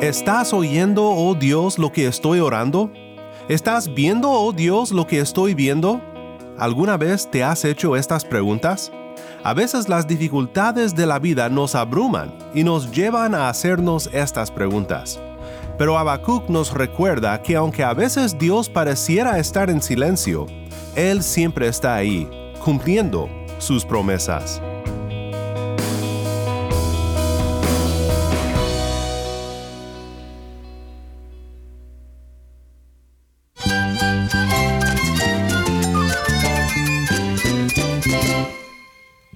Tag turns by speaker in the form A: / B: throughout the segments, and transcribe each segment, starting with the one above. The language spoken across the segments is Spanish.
A: ¿Estás oyendo, oh Dios, lo que estoy orando? ¿Estás viendo, oh Dios, lo que estoy viendo? ¿Alguna vez te has hecho estas preguntas? A veces las dificultades de la vida nos abruman y nos llevan a hacernos estas preguntas. Pero Habacuc nos recuerda que aunque a veces Dios pareciera estar en silencio, Él siempre está ahí, cumpliendo sus promesas.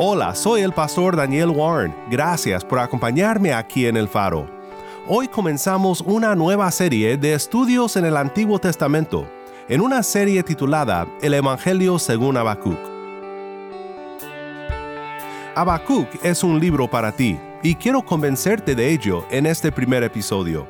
A: Hola, soy el pastor Daniel Warren. Gracias por acompañarme aquí en El Faro. Hoy comenzamos una nueva serie de estudios en el Antiguo Testamento, en una serie titulada El Evangelio según Habacuc. Habacuc es un libro para ti y quiero convencerte de ello en este primer episodio.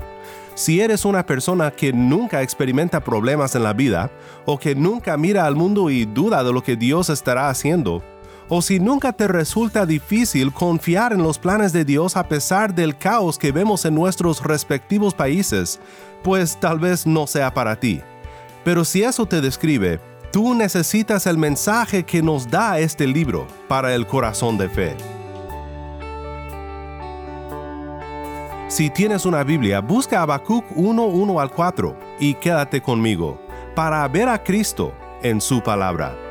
A: Si eres una persona que nunca experimenta problemas en la vida o que nunca mira al mundo y duda de lo que Dios estará haciendo, o si nunca te resulta difícil confiar en los planes de Dios a pesar del caos que vemos en nuestros respectivos países, pues tal vez no sea para ti. Pero si eso te describe, tú necesitas el mensaje que nos da este libro para el corazón de fe. Si tienes una Biblia, busca Habacuc 1, 1 al 4 y quédate conmigo para ver a Cristo en su palabra.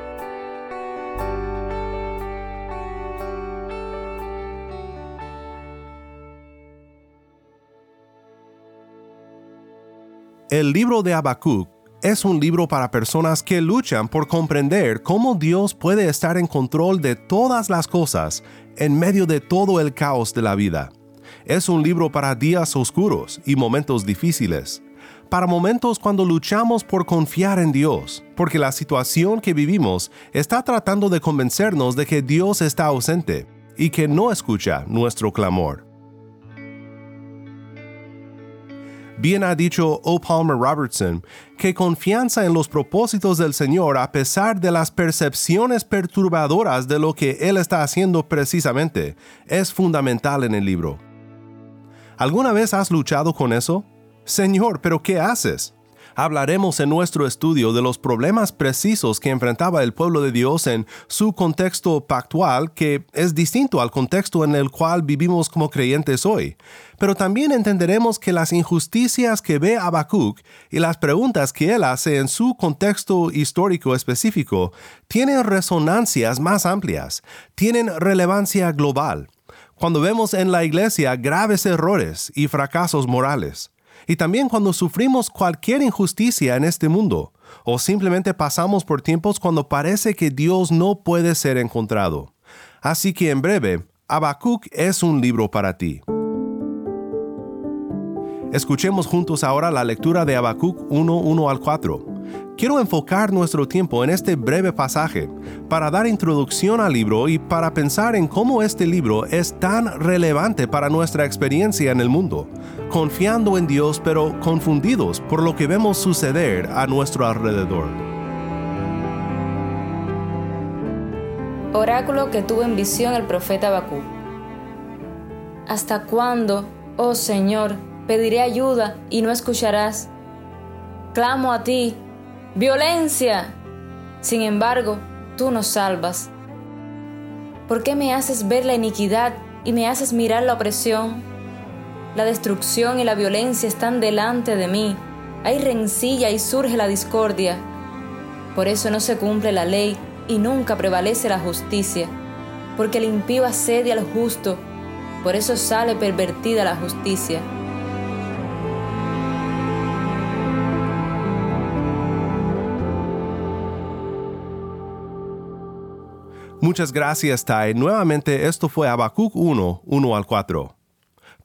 A: El libro de Habacuc es un libro para personas que luchan por comprender cómo Dios puede estar en control de todas las cosas en medio de todo el caos de la vida. Es un libro para días oscuros y momentos difíciles, para momentos cuando luchamos por confiar en Dios, porque la situación que vivimos está tratando de convencernos de que Dios está ausente y que no escucha nuestro clamor. Bien ha dicho O. Palmer Robertson que confianza en los propósitos del Señor a pesar de las percepciones perturbadoras de lo que Él está haciendo precisamente es fundamental en el libro. ¿Alguna vez has luchado con eso? Señor, pero ¿qué haces? Hablaremos en nuestro estudio de los problemas precisos que enfrentaba el pueblo de Dios en su contexto pactual, que es distinto al contexto en el cual vivimos como creyentes hoy. Pero también entenderemos que las injusticias que ve Habacuc y las preguntas que él hace en su contexto histórico específico tienen resonancias más amplias, tienen relevancia global. Cuando vemos en la iglesia graves errores y fracasos morales, y también cuando sufrimos cualquier injusticia en este mundo, o simplemente pasamos por tiempos cuando parece que Dios no puede ser encontrado. Así que en breve, Habacuc es un libro para ti. Escuchemos juntos ahora la lectura de Habacuc 1, 1 al 4. Quiero enfocar nuestro tiempo en este breve pasaje para dar introducción al libro y para pensar en cómo este libro es tan relevante para nuestra experiencia en el mundo, confiando en Dios pero confundidos por lo que vemos suceder a nuestro alrededor.
B: Oráculo que tuvo en visión el profeta Bakú. ¿Hasta cuándo, oh Señor, pediré ayuda y no escucharás? Clamo a ti violencia. Sin embargo, tú nos salvas. ¿Por qué me haces ver la iniquidad y me haces mirar la opresión? La destrucción y la violencia están delante de mí. Hay rencilla y surge la discordia. Por eso no se cumple la ley y nunca prevalece la justicia. Porque el impío asedia al justo. Por eso sale pervertida la justicia.
A: Muchas gracias, Tai. Nuevamente, esto fue Habacuc 1, 1 al 4.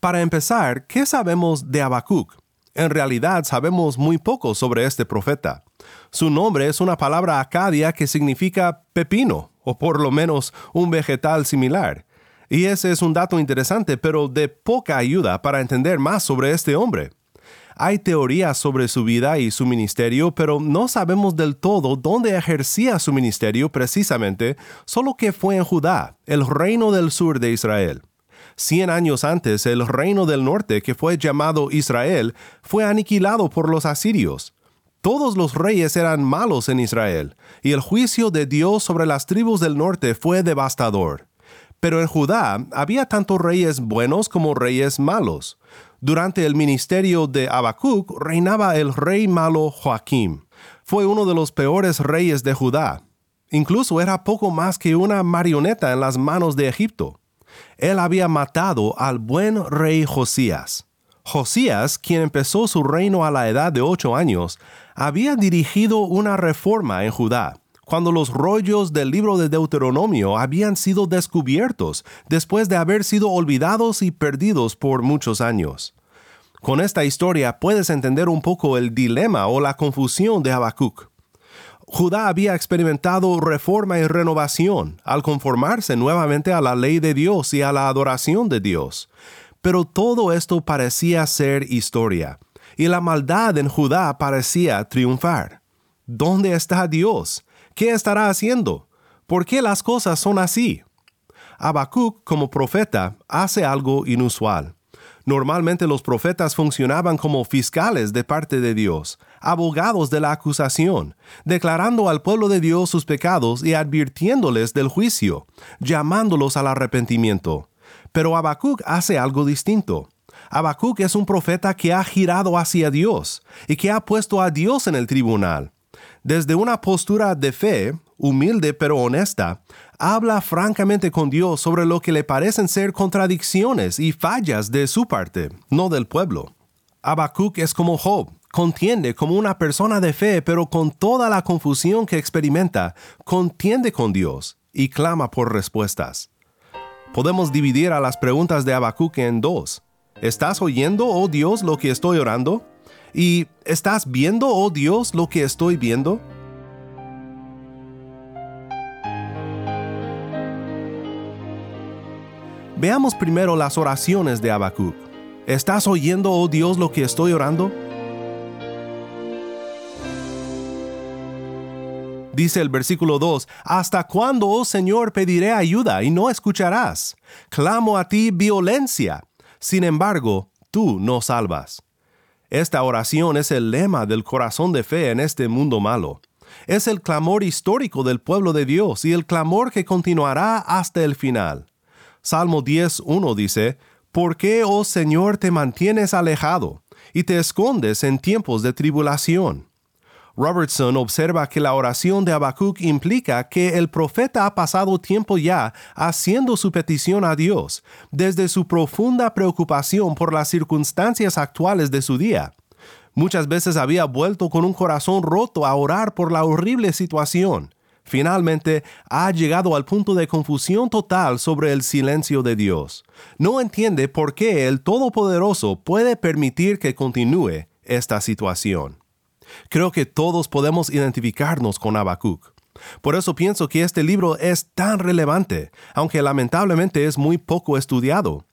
A: Para empezar, ¿qué sabemos de Habacuc? En realidad sabemos muy poco sobre este profeta. Su nombre es una palabra acadia que significa pepino, o por lo menos un vegetal similar. Y ese es un dato interesante, pero de poca ayuda para entender más sobre este hombre. Hay teorías sobre su vida y su ministerio, pero no sabemos del todo dónde ejercía su ministerio precisamente, solo que fue en Judá, el reino del sur de Israel. Cien años antes, el reino del norte, que fue llamado Israel, fue aniquilado por los asirios. Todos los reyes eran malos en Israel, y el juicio de Dios sobre las tribus del norte fue devastador. Pero en Judá había tanto reyes buenos como reyes malos. Durante el ministerio de Habacuc reinaba el rey malo Joaquim. Fue uno de los peores reyes de Judá. Incluso era poco más que una marioneta en las manos de Egipto. Él había matado al buen rey Josías. Josías, quien empezó su reino a la edad de ocho años, había dirigido una reforma en Judá, cuando los rollos del libro de Deuteronomio habían sido descubiertos después de haber sido olvidados y perdidos por muchos años. Con esta historia puedes entender un poco el dilema o la confusión de Habacuc. Judá había experimentado reforma y renovación al conformarse nuevamente a la ley de Dios y a la adoración de Dios. Pero todo esto parecía ser historia, y la maldad en Judá parecía triunfar. ¿Dónde está Dios? ¿Qué estará haciendo? ¿Por qué las cosas son así? Habacuc, como profeta, hace algo inusual. Normalmente los profetas funcionaban como fiscales de parte de Dios, abogados de la acusación, declarando al pueblo de Dios sus pecados y advirtiéndoles del juicio, llamándolos al arrepentimiento. Pero Habacuc hace algo distinto. Habacuc es un profeta que ha girado hacia Dios y que ha puesto a Dios en el tribunal. Desde una postura de fe, humilde pero honesta, habla francamente con Dios sobre lo que le parecen ser contradicciones y fallas de su parte, no del pueblo. Habacuc es como Job, contiende como una persona de fe, pero con toda la confusión que experimenta, contiende con Dios y clama por respuestas. Podemos dividir a las preguntas de Habacuc en dos. ¿Estás oyendo, oh Dios, lo que estoy orando? ¿Y estás viendo, oh Dios, lo que estoy viendo? Veamos primero las oraciones de Habacuc. ¿Estás oyendo, oh Dios, lo que estoy orando? Dice el versículo 2, ¿Hasta cuándo, oh Señor, pediré ayuda y no escucharás? Clamo a ti violencia. Sin embargo, tú no salvas. Esta oración es el lema del corazón de fe en este mundo malo. Es el clamor histórico del pueblo de Dios y el clamor que continuará hasta el final. Salmo 10.1 dice, ¿Por qué, oh Señor, te mantienes alejado y te escondes en tiempos de tribulación? Robertson observa que la oración de Habacuc implica que el profeta ha pasado tiempo ya haciendo su petición a Dios, desde su profunda preocupación por las circunstancias actuales de su día. Muchas veces había vuelto con un corazón roto a orar por la horrible situación. Finalmente, ha llegado al punto de confusión total sobre el silencio de Dios. No entiende por qué el Todopoderoso puede permitir que continúe esta situación. Creo que todos podemos identificarnos con Habacuc. Por eso pienso que este libro es tan relevante, aunque lamentablemente es muy poco estudiado.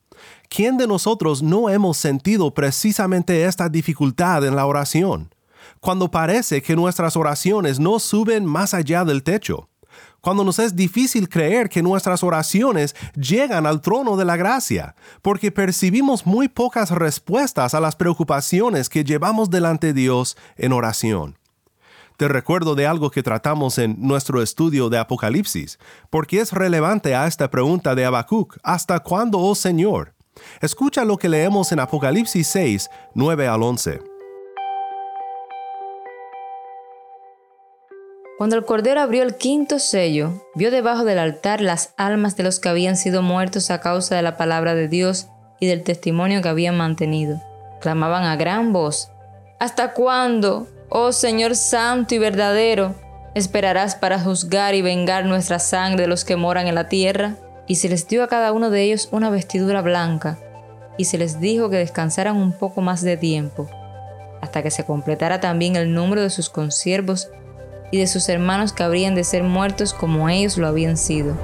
A: ¿Quién de nosotros no hemos sentido precisamente esta dificultad en la oración? Cuando parece que nuestras oraciones no suben más allá del techo cuando nos es difícil creer que nuestras oraciones llegan al trono de la gracia, porque percibimos muy pocas respuestas a las preocupaciones que llevamos delante de Dios en oración. Te recuerdo de algo que tratamos en nuestro estudio de Apocalipsis, porque es relevante a esta pregunta de Habacuc, ¿hasta cuándo, oh Señor? Escucha lo que leemos en Apocalipsis 6, 9 al 11.
B: Cuando el Cordero abrió el quinto sello, vio debajo del altar las almas de los que habían sido muertos a causa de la palabra de Dios y del testimonio que habían mantenido. Clamaban a gran voz, ¿Hasta cuándo, oh Señor Santo y verdadero, ¿Esperarás para juzgar y vengar nuestra sangre de los que moran en la tierra? Y se les dio a cada uno de ellos una vestidura blanca, y se les dijo que descansaran un poco más de tiempo, hasta que se completara también el número de sus consiervos y de sus hermanos que habrían de ser muertos como ellos lo habían sido.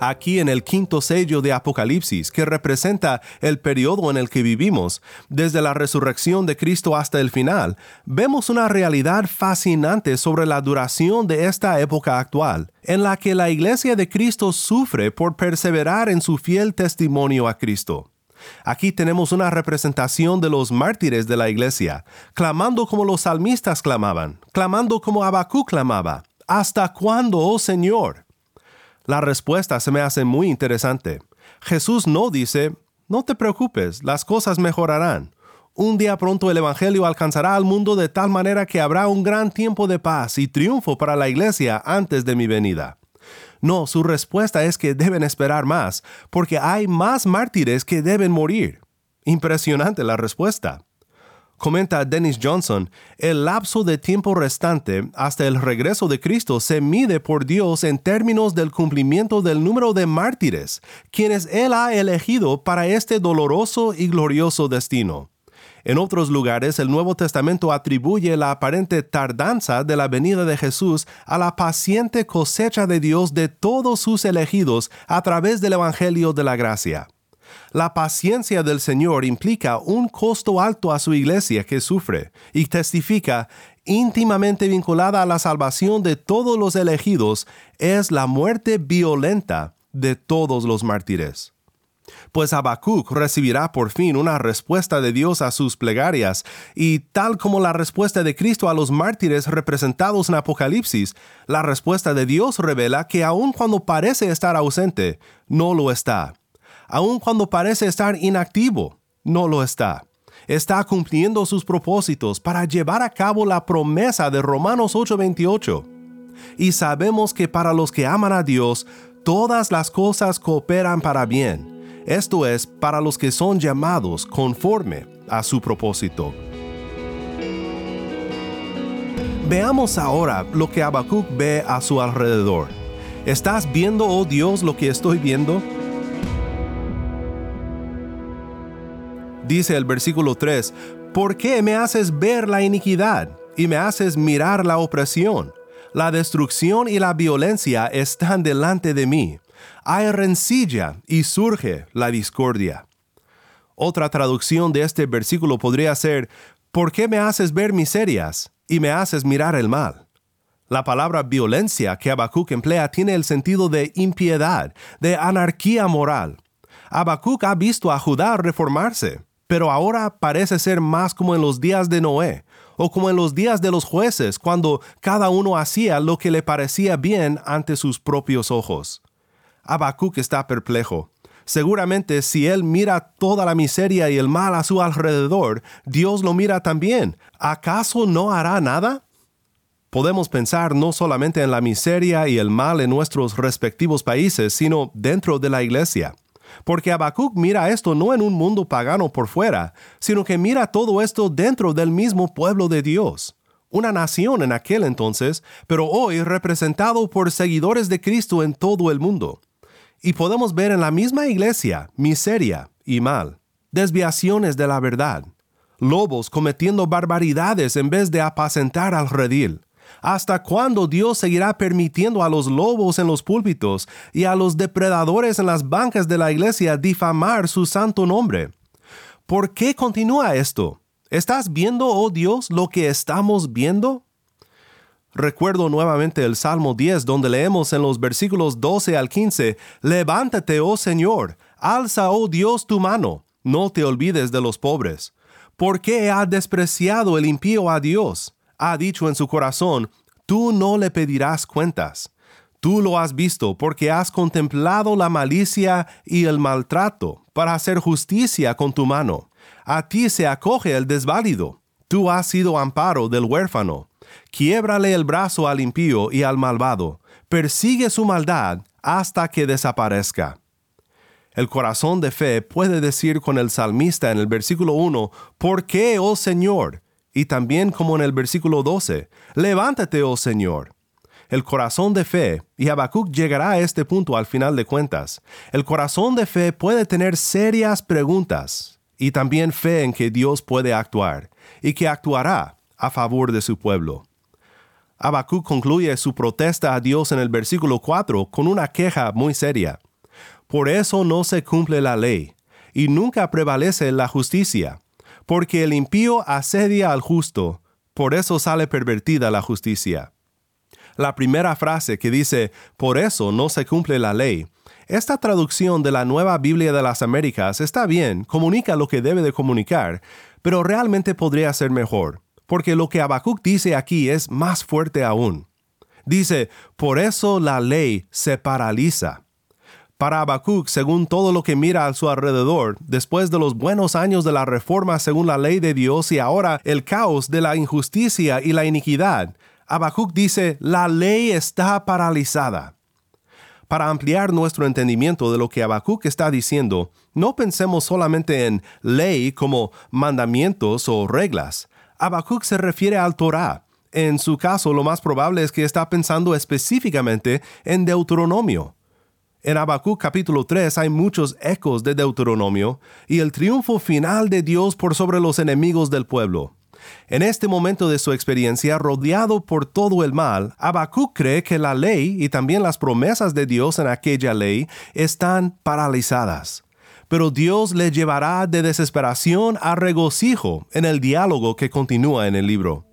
A: aquí en el quinto sello de Apocalipsis, que representa el periodo en el que vivimos, desde la resurrección de Cristo hasta el final, vemos una realidad fascinante sobre la duración de esta época actual, en la que la iglesia de Cristo sufre por perseverar en su fiel testimonio a Cristo. Aquí tenemos una representación de los mártires de la iglesia, clamando como los salmistas clamaban, clamando como Abacú clamaba. ¿Hasta cuándo, oh Señor? La respuesta se me hace muy interesante. Jesús no dice, no te preocupes, las cosas mejorarán. Un día pronto el Evangelio alcanzará al mundo de tal manera que habrá un gran tiempo de paz y triunfo para la iglesia antes de mi venida. No, su respuesta es que deben esperar más, porque hay más mártires que deben morir. Impresionante la respuesta. Comenta Dennis Johnson, el lapso de tiempo restante hasta el regreso de Cristo se mide por Dios en términos del cumplimiento del número de mártires, quienes Él ha elegido para este doloroso y glorioso destino. En otros lugares, el Nuevo Testamento atribuye la aparente tardanza de la venida de Jesús a la paciente cosecha de Dios de todos sus elegidos a través del Evangelio de la Gracia. La paciencia del Señor implica un costo alto a su iglesia que sufre y testifica íntimamente vinculada a la salvación de todos los elegidos es la muerte violenta de todos los mártires. Pues Habacuc recibirá por fin una respuesta de Dios a sus plegarias, y tal como la respuesta de Cristo a los mártires representados en Apocalipsis, la respuesta de Dios revela que aun cuando parece estar ausente, no lo está aun cuando parece estar inactivo, no lo está. Está cumpliendo sus propósitos para llevar a cabo la promesa de Romanos 8:28. Y sabemos que para los que aman a Dios, todas las cosas cooperan para bien. Esto es, para los que son llamados conforme a su propósito. Veamos ahora lo que Habacuc ve a su alrededor. ¿Estás viendo, oh Dios, lo que estoy viendo? Dice el versículo 3, ¿por qué me haces ver la iniquidad y me haces mirar la opresión? La destrucción y la violencia están delante de mí. Hay rencilla y surge la discordia. Otra traducción de este versículo podría ser, ¿por qué me haces ver miserias y me haces mirar el mal? La palabra violencia que Habacuc emplea tiene el sentido de impiedad, de anarquía moral. Habacuc ha visto a Judá reformarse pero ahora parece ser más como en los días de Noé, o como en los días de los jueces, cuando cada uno hacía lo que le parecía bien ante sus propios ojos. Habacuc está perplejo. Seguramente si él mira toda la miseria y el mal a su alrededor, Dios lo mira también. ¿Acaso no hará nada? Podemos pensar no solamente en la miseria y el mal en nuestros respectivos países, sino dentro de la iglesia. Porque Habacuc mira esto no en un mundo pagano por fuera, sino que mira todo esto dentro del mismo pueblo de Dios. Una nación en aquel entonces, pero hoy representado por seguidores de Cristo en todo el mundo. Y podemos ver en la misma iglesia miseria y mal, desviaciones de la verdad, lobos cometiendo barbaridades en vez de apacentar al redil, ¿Hasta cuándo Dios seguirá permitiendo a los lobos en los púlpitos y a los depredadores en las bancas de la iglesia difamar su santo nombre? ¿Por qué continúa esto? ¿Estás viendo, oh Dios, lo que estamos viendo? Recuerdo nuevamente el Salmo 10 donde leemos en los versículos 12 al 15, Levántate, oh Señor, alza, oh Dios, tu mano, no te olvides de los pobres. ¿Por qué ha despreciado el impío a Dios? ha dicho en su corazón, tú no le pedirás cuentas. Tú lo has visto porque has contemplado la malicia y el maltrato para hacer justicia con tu mano. A ti se acoge el desválido. Tú has sido amparo del huérfano. Quiébrale el brazo al impío y al malvado. Persigue su maldad hasta que desaparezca. El corazón de fe puede decir con el salmista en el versículo 1, ¿Por qué, oh Señor? Y también como en el versículo 12, levántate, oh Señor. El corazón de fe, y Habacuc llegará a este punto al final de cuentas, el corazón de fe puede tener serias preguntas y también fe en que Dios puede actuar y que actuará a favor de su pueblo. Habacuc concluye su protesta a Dios en el versículo 4 con una queja muy seria. Por eso no se cumple la ley, y nunca prevalece la justicia, porque el impío asedia al justo, por eso sale pervertida la justicia. La primera frase que dice, por eso no se cumple la ley, esta traducción de la Nueva Biblia de las Américas está bien, comunica lo que debe de comunicar, pero realmente podría ser mejor porque lo que Habacuc dice aquí es más fuerte aún. Dice, por eso la ley se paraliza. Para Habacuc, según todo lo que mira a su alrededor, después de los buenos años de la reforma según la ley de Dios y ahora el caos de la injusticia y la iniquidad, Habacuc dice, la ley está paralizada. Para ampliar nuestro entendimiento de lo que Habacuc está diciendo, no pensemos solamente en ley como mandamientos o reglas, Habacuc se refiere al Torah. En su caso, lo más probable es que está pensando específicamente en Deuteronomio. En Habacuc capítulo 3 hay muchos ecos de Deuteronomio y el triunfo final de Dios por sobre los enemigos del pueblo. En este momento de su experiencia, rodeado por todo el mal, Habacuc cree que la ley y también las promesas de Dios en aquella ley están paralizadas pero Dios le llevará de desesperación a regocijo en el diálogo que continúa en el libro.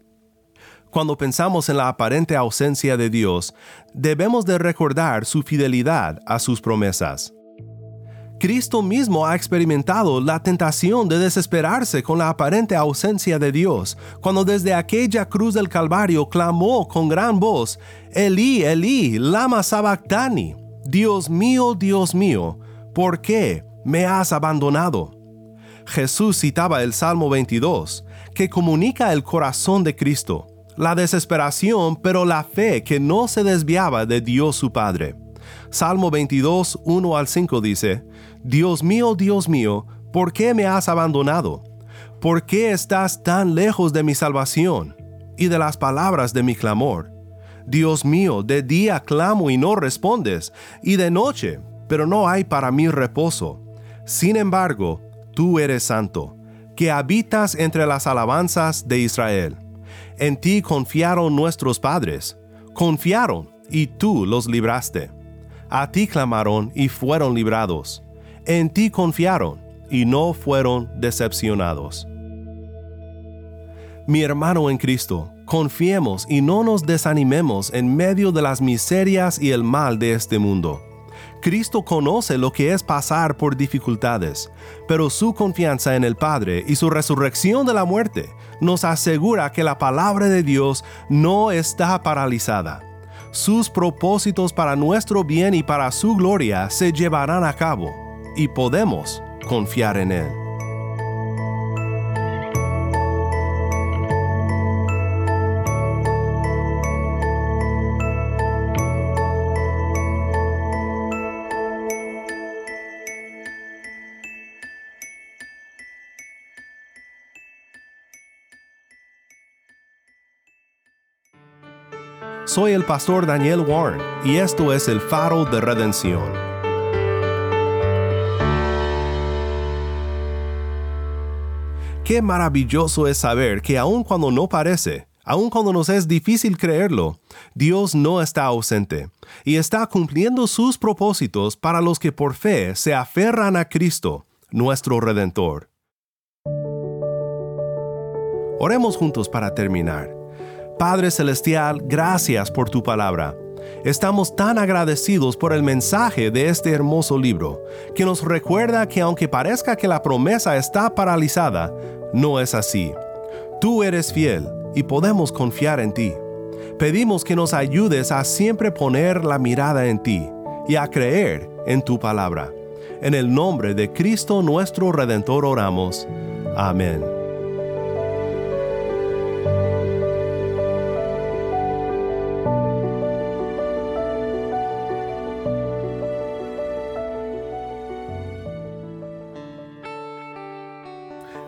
A: Cuando pensamos en la aparente ausencia de Dios, debemos de recordar su fidelidad a sus promesas. Cristo mismo ha experimentado la tentación de desesperarse con la aparente ausencia de Dios, cuando desde aquella cruz del Calvario clamó con gran voz, Elí, Elí, lama sabactani, Dios mío, Dios mío, ¿por qué me has abandonado. Jesús citaba el Salmo 22, que comunica el corazón de Cristo, la desesperación, pero la fe que no se desviaba de Dios su Padre. Salmo 22, 1 al 5 dice, Dios mío, Dios mío, ¿por qué me has abandonado? ¿Por qué estás tan lejos de mi salvación y de las palabras de mi clamor? Dios mío, de día clamo y no respondes, y de noche, pero no hay para mí reposo. Sin embargo, tú eres santo, que habitas entre las alabanzas de Israel. En ti confiaron nuestros padres, confiaron y tú los libraste. A ti clamaron y fueron librados. En ti confiaron y no fueron decepcionados. Mi hermano en Cristo, confiemos y no nos desanimemos en medio de las miserias y el mal de este mundo Cristo conoce lo que es pasar por dificultades, pero su confianza en el Padre y su resurrección de la muerte nos asegura que la palabra de Dios no está paralizada. Sus propósitos para nuestro bien y para su gloria se llevarán a cabo, y podemos confiar en Él. Soy el pastor Daniel Warren y esto es el faro de redención. Qué maravilloso es saber que aun cuando no parece, aun cuando nos es difícil creerlo, Dios no está ausente y está cumpliendo sus propósitos para los que por fe se aferran a Cristo, nuestro Redentor. Oremos juntos para terminar. Padre Celestial, gracias por tu palabra. Estamos tan agradecidos por el mensaje de este hermoso libro, que nos recuerda que aunque parezca que la promesa está paralizada, no es así. Tú eres fiel y podemos confiar en ti. Pedimos que nos ayudes a siempre poner la mirada en ti y a creer en tu palabra. En el nombre de Cristo nuestro Redentor oramos. Amén.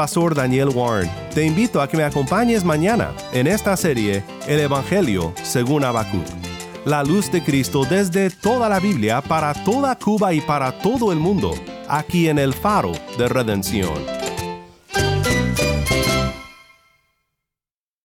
A: Pastor Daniel Warren. Te invito a que me acompañes mañana en esta serie El Evangelio según Habacuc. La luz de Cristo desde toda la Biblia para toda Cuba y para todo el mundo, aquí en el Faro de Redención.